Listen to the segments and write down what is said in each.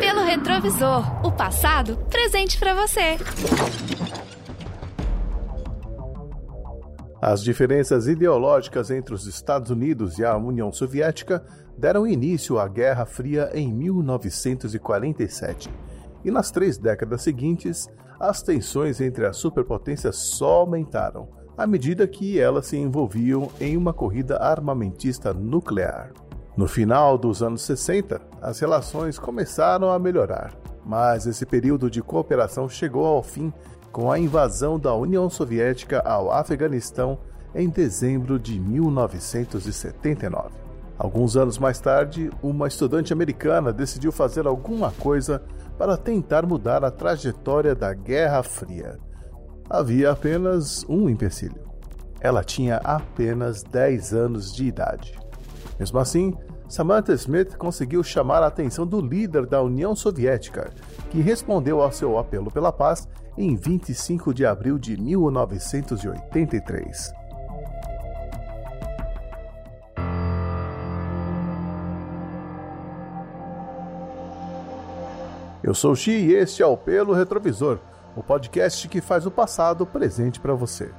Pelo retrovisor, o passado presente para você. As diferenças ideológicas entre os Estados Unidos e a União Soviética deram início à Guerra Fria em 1947. E nas três décadas seguintes, as tensões entre as superpotências só aumentaram à medida que elas se envolviam em uma corrida armamentista nuclear. No final dos anos 60, as relações começaram a melhorar, mas esse período de cooperação chegou ao fim com a invasão da União Soviética ao Afeganistão em dezembro de 1979. Alguns anos mais tarde, uma estudante americana decidiu fazer alguma coisa para tentar mudar a trajetória da Guerra Fria. Havia apenas um empecilho. Ela tinha apenas 10 anos de idade. Mesmo assim, Samantha Smith conseguiu chamar a atenção do líder da União Soviética, que respondeu ao seu apelo pela paz em 25 de abril de 1983. Eu sou o Xi e este é o Pelo Retrovisor, o podcast que faz o passado presente para você.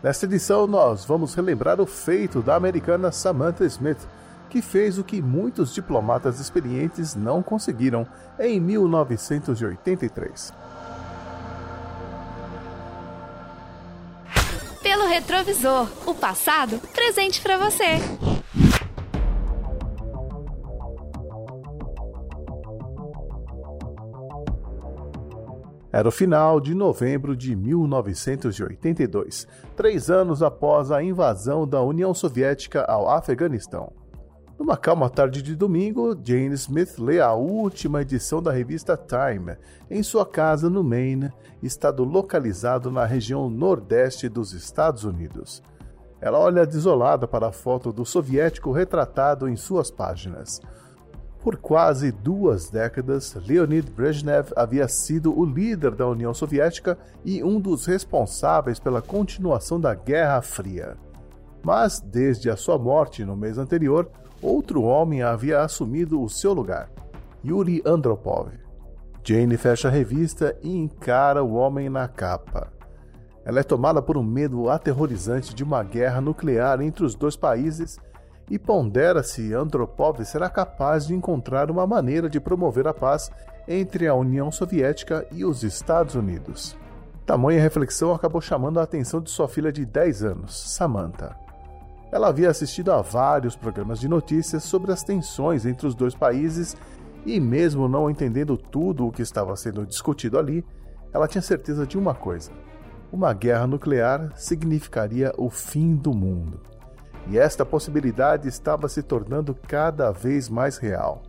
Nesta edição, nós vamos relembrar o feito da americana Samantha Smith, que fez o que muitos diplomatas experientes não conseguiram em 1983. Pelo retrovisor, o passado presente para você. Era o final de novembro de 1982, três anos após a invasão da União Soviética ao Afeganistão. Numa calma tarde de domingo, Jane Smith lê a última edição da revista Time em sua casa no Maine, estado localizado na região nordeste dos Estados Unidos. Ela olha desolada para a foto do soviético retratado em suas páginas. Por quase duas décadas, Leonid Brezhnev havia sido o líder da União Soviética e um dos responsáveis pela continuação da Guerra Fria. Mas, desde a sua morte no mês anterior, outro homem havia assumido o seu lugar: Yuri Andropov. Jane fecha a revista e encara o homem na capa. Ela é tomada por um medo aterrorizante de uma guerra nuclear entre os dois países e pondera se Andropov será capaz de encontrar uma maneira de promover a paz entre a União Soviética e os Estados Unidos. Tamanha reflexão acabou chamando a atenção de sua filha de 10 anos, Samantha. Ela havia assistido a vários programas de notícias sobre as tensões entre os dois países e, mesmo não entendendo tudo o que estava sendo discutido ali, ela tinha certeza de uma coisa: uma guerra nuclear significaria o fim do mundo e esta possibilidade estava se tornando cada vez mais real.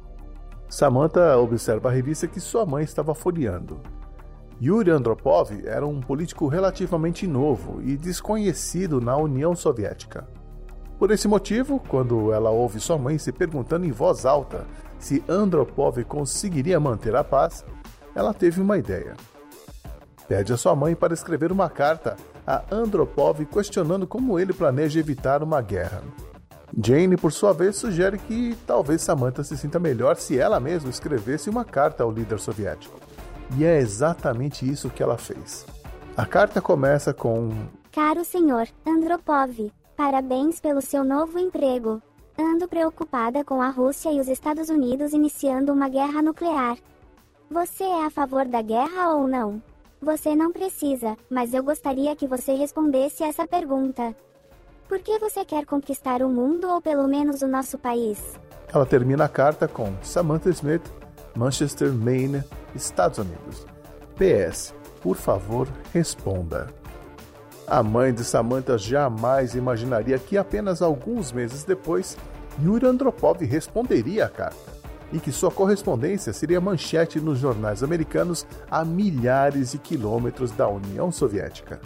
Samantha observa a revista que sua mãe estava folheando. Yuri Andropov era um político relativamente novo e desconhecido na União Soviética. Por esse motivo, quando ela ouve sua mãe se perguntando em voz alta se Andropov conseguiria manter a paz, ela teve uma ideia. Pede a sua mãe para escrever uma carta a Andropov questionando como ele planeja evitar uma guerra. Jane, por sua vez, sugere que talvez Samantha se sinta melhor se ela mesma escrevesse uma carta ao líder soviético. E é exatamente isso que ela fez. A carta começa com: Caro senhor Andropov, parabéns pelo seu novo emprego. Ando preocupada com a Rússia e os Estados Unidos iniciando uma guerra nuclear. Você é a favor da guerra ou não? Você não precisa, mas eu gostaria que você respondesse essa pergunta. Por que você quer conquistar o mundo ou pelo menos o nosso país? Ela termina a carta com Samantha Smith, Manchester, Maine, Estados Unidos. PS, por favor, responda. A mãe de Samantha jamais imaginaria que apenas alguns meses depois, Yuri Andropov responderia a carta e que sua correspondência seria manchete nos jornais americanos a milhares de quilômetros da União Soviética.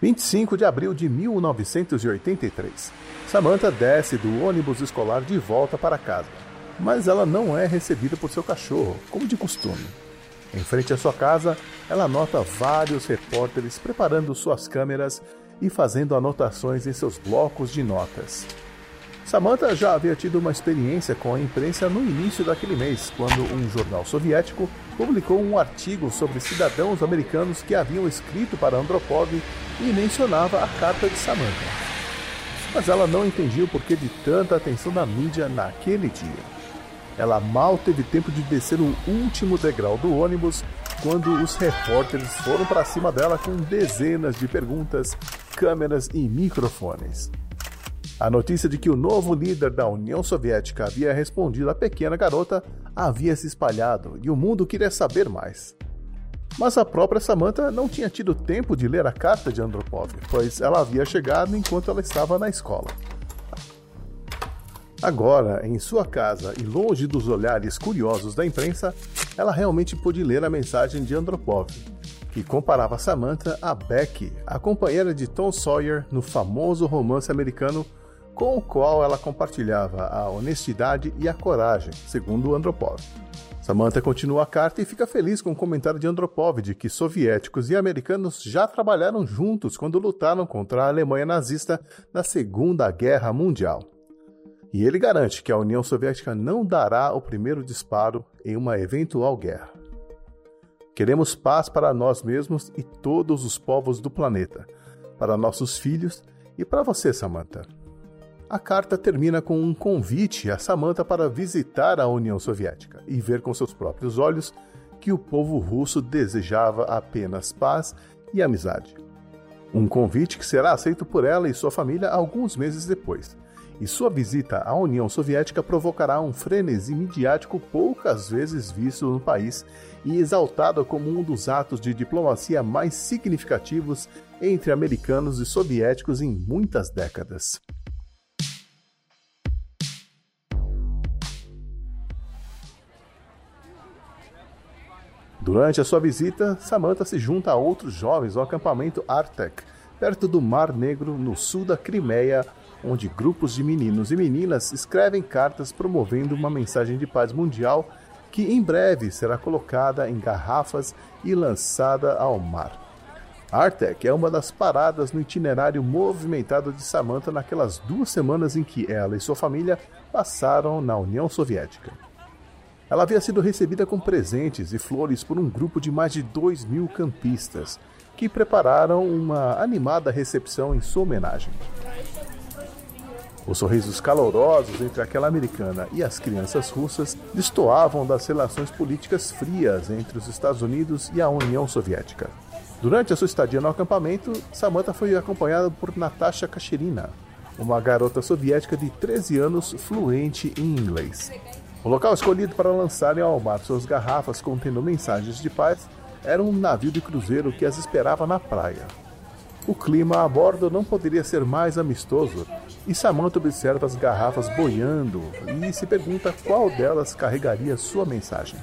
Vinte e cinco de abril de 1983. Samantha desce do ônibus escolar de volta para casa, mas ela não é recebida por seu cachorro, como de costume. Em frente à sua casa, ela nota vários repórteres preparando suas câmeras e fazendo anotações em seus blocos de notas. Samantha já havia tido uma experiência com a imprensa no início daquele mês, quando um jornal soviético publicou um artigo sobre cidadãos americanos que haviam escrito para Andropov e mencionava a carta de Samantha. Mas ela não entendia o porquê de tanta atenção da mídia naquele dia. Ela mal teve tempo de descer o último degrau do ônibus quando os repórteres foram para cima dela com dezenas de perguntas, câmeras e microfones. A notícia de que o novo líder da União Soviética havia respondido à pequena garota havia se espalhado e o mundo queria saber mais. Mas a própria Samantha não tinha tido tempo de ler a carta de Andropov, pois ela havia chegado enquanto ela estava na escola. Agora, em sua casa e longe dos olhares curiosos da imprensa, ela realmente pôde ler a mensagem de Andropov, que comparava Samantha a Becky, a companheira de Tom Sawyer no famoso romance americano com o qual ela compartilhava a honestidade e a coragem, segundo Andropov. Samantha continua a carta e fica feliz com o comentário de Andropov de que soviéticos e americanos já trabalharam juntos quando lutaram contra a Alemanha nazista na Segunda Guerra Mundial. E ele garante que a União Soviética não dará o primeiro disparo em uma eventual guerra. Queremos paz para nós mesmos e todos os povos do planeta, para nossos filhos e para você, Samantha. A carta termina com um convite a Samantha para visitar a União Soviética e ver com seus próprios olhos que o povo russo desejava apenas paz e amizade. Um convite que será aceito por ela e sua família alguns meses depois e sua visita à União Soviética provocará um frenesi midiático poucas vezes visto no país e exaltado como um dos atos de diplomacia mais significativos entre americanos e soviéticos em muitas décadas. Durante a sua visita, Samantha se junta a outros jovens ao acampamento Artek, perto do Mar Negro, no sul da Crimeia, onde grupos de meninos e meninas escrevem cartas promovendo uma mensagem de paz mundial que em breve será colocada em garrafas e lançada ao mar. Artek é uma das paradas no itinerário movimentado de Samantha naquelas duas semanas em que ela e sua família passaram na União Soviética. Ela havia sido recebida com presentes e flores por um grupo de mais de 2 mil campistas, que prepararam uma animada recepção em sua homenagem. Os sorrisos calorosos entre aquela americana e as crianças russas destoavam das relações políticas frias entre os Estados Unidos e a União Soviética. Durante a sua estadia no acampamento, Samantha foi acompanhada por Natasha Kacherina, uma garota soviética de 13 anos fluente em inglês. O local escolhido para lançarem ao mar suas garrafas contendo mensagens de paz era um navio de cruzeiro que as esperava na praia. O clima a bordo não poderia ser mais amistoso, e Samantha observa as garrafas boiando e se pergunta qual delas carregaria sua mensagem.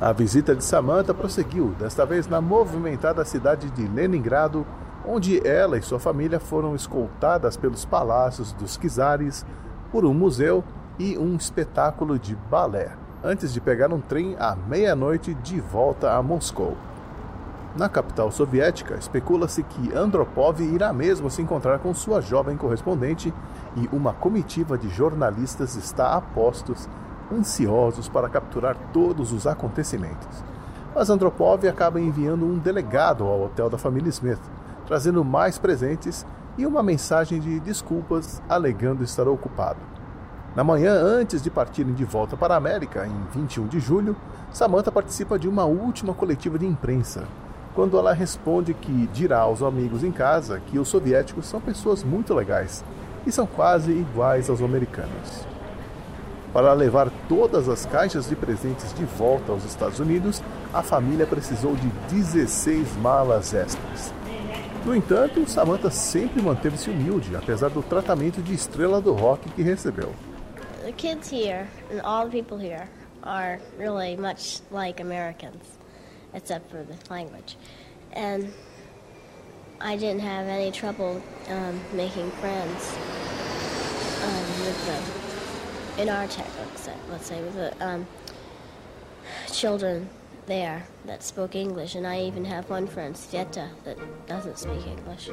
A visita de Samantha prosseguiu, desta vez na movimentada cidade de Leningrado, onde ela e sua família foram escoltadas pelos palácios dos czares, por um museu e um espetáculo de balé antes de pegar um trem à meia-noite de volta a Moscou. Na capital soviética, especula-se que Andropov irá mesmo se encontrar com sua jovem correspondente e uma comitiva de jornalistas está a postos, ansiosos para capturar todos os acontecimentos. Mas Andropov acaba enviando um delegado ao hotel da família Smith, trazendo mais presentes e uma mensagem de desculpas alegando estar ocupado. Na manhã antes de partirem de volta para a América, em 21 de julho, Samantha participa de uma última coletiva de imprensa, quando ela responde que dirá aos amigos em casa que os soviéticos são pessoas muito legais e são quase iguais aos americanos. Para levar todas as caixas de presentes de volta aos Estados Unidos, a família precisou de 16 malas extras. No entanto, Samantha sempre manteve-se humilde, apesar do tratamento de estrela do rock que recebeu. the kids here and all the people here are really much like Americans, except for the language. And I didn't have any trouble um, making friends um, with them. in our textbooks, let's say, with the um, children there that spoke English, and I even have one friend, Sveta, that doesn't speak English.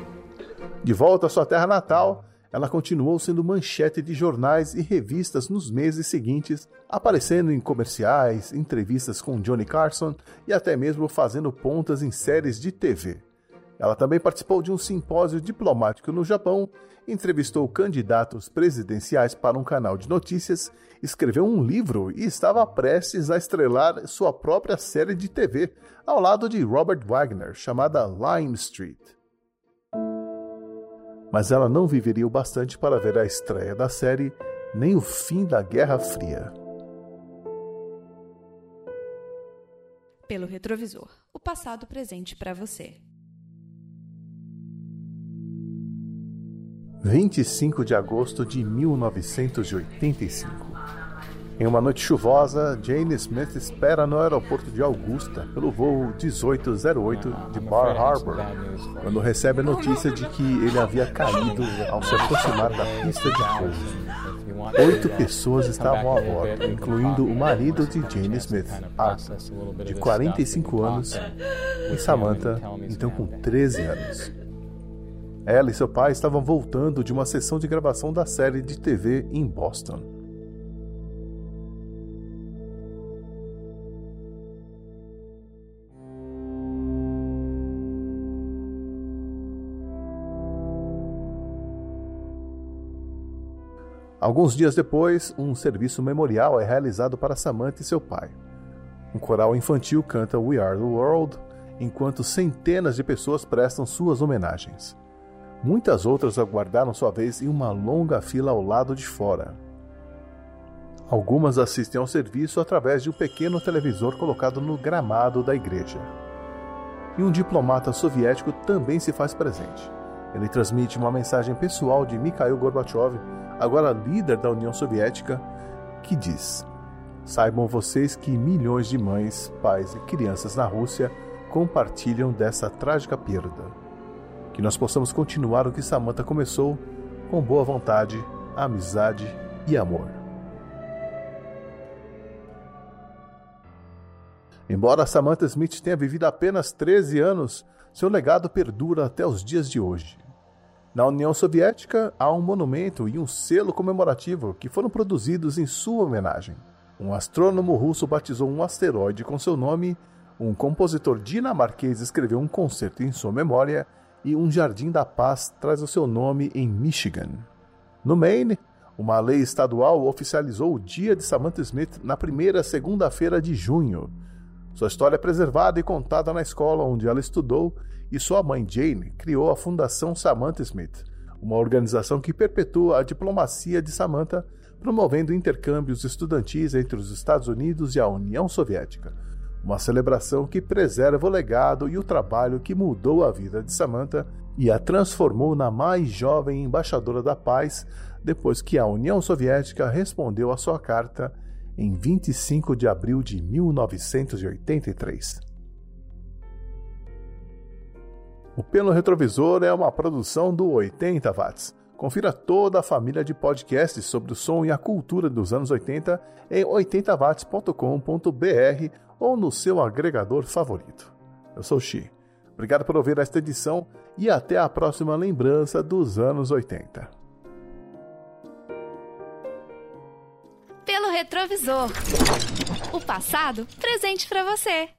De volta à sua terra natal, ela continuou sendo manchete de jornais e revistas nos meses seguintes, aparecendo em comerciais, entrevistas com Johnny Carson e até mesmo fazendo pontas em séries de TV. Ela também participou de um simpósio diplomático no Japão, entrevistou candidatos presidenciais para um canal de notícias, escreveu um livro e estava prestes a estrelar sua própria série de TV, ao lado de Robert Wagner, chamada Lime Street. Mas ela não viveria o bastante para ver a estreia da série, nem o fim da Guerra Fria. Pelo retrovisor, o passado presente para você. 25 de agosto de 1985. Em uma noite chuvosa, Jane Smith espera no aeroporto de Augusta pelo voo 1808 de Bar Harbor, quando recebe a notícia de que ele havia caído ao se aproximar da pista de pouso. Oito pessoas estavam a bordo, incluindo o marido de Jane Smith, Arthur, de 45 anos, e Samantha, então com 13 anos. Ela e seu pai estavam voltando de uma sessão de gravação da série de TV em Boston. Alguns dias depois, um serviço memorial é realizado para Samantha e seu pai. Um coral infantil canta We Are the World, enquanto centenas de pessoas prestam suas homenagens. Muitas outras aguardaram sua vez em uma longa fila ao lado de fora. Algumas assistem ao serviço através de um pequeno televisor colocado no gramado da igreja. E um diplomata soviético também se faz presente. Ele transmite uma mensagem pessoal de Mikhail Gorbachev, agora líder da União Soviética, que diz: Saibam vocês que milhões de mães, pais e crianças na Rússia compartilham dessa trágica perda que nós possamos continuar o que Samantha começou com boa vontade, amizade e amor. Embora Samantha Smith tenha vivido apenas 13 anos, seu legado perdura até os dias de hoje. Na União Soviética, há um monumento e um selo comemorativo que foram produzidos em sua homenagem. Um astrônomo russo batizou um asteroide com seu nome, um compositor dinamarquês escreveu um concerto em sua memória e um Jardim da Paz traz o seu nome em Michigan. No Maine, uma lei estadual oficializou o dia de Samantha Smith na primeira segunda-feira de junho. Sua história é preservada e contada na escola onde ela estudou, e sua mãe Jane criou a Fundação Samantha Smith, uma organização que perpetua a diplomacia de Samantha, promovendo intercâmbios estudantis entre os Estados Unidos e a União Soviética uma celebração que preserva o legado e o trabalho que mudou a vida de Samantha e a transformou na mais jovem embaixadora da paz depois que a União Soviética respondeu à sua carta em 25 de abril de 1983. O Pelo Retrovisor é uma produção do 80 Watts. Confira toda a família de podcasts sobre o som e a cultura dos anos 80 em 80watts.com.br ou no seu agregador favorito. Eu sou Xi. Obrigado por ouvir esta edição e até a próxima lembrança dos anos 80. Pelo retrovisor. O passado presente para você.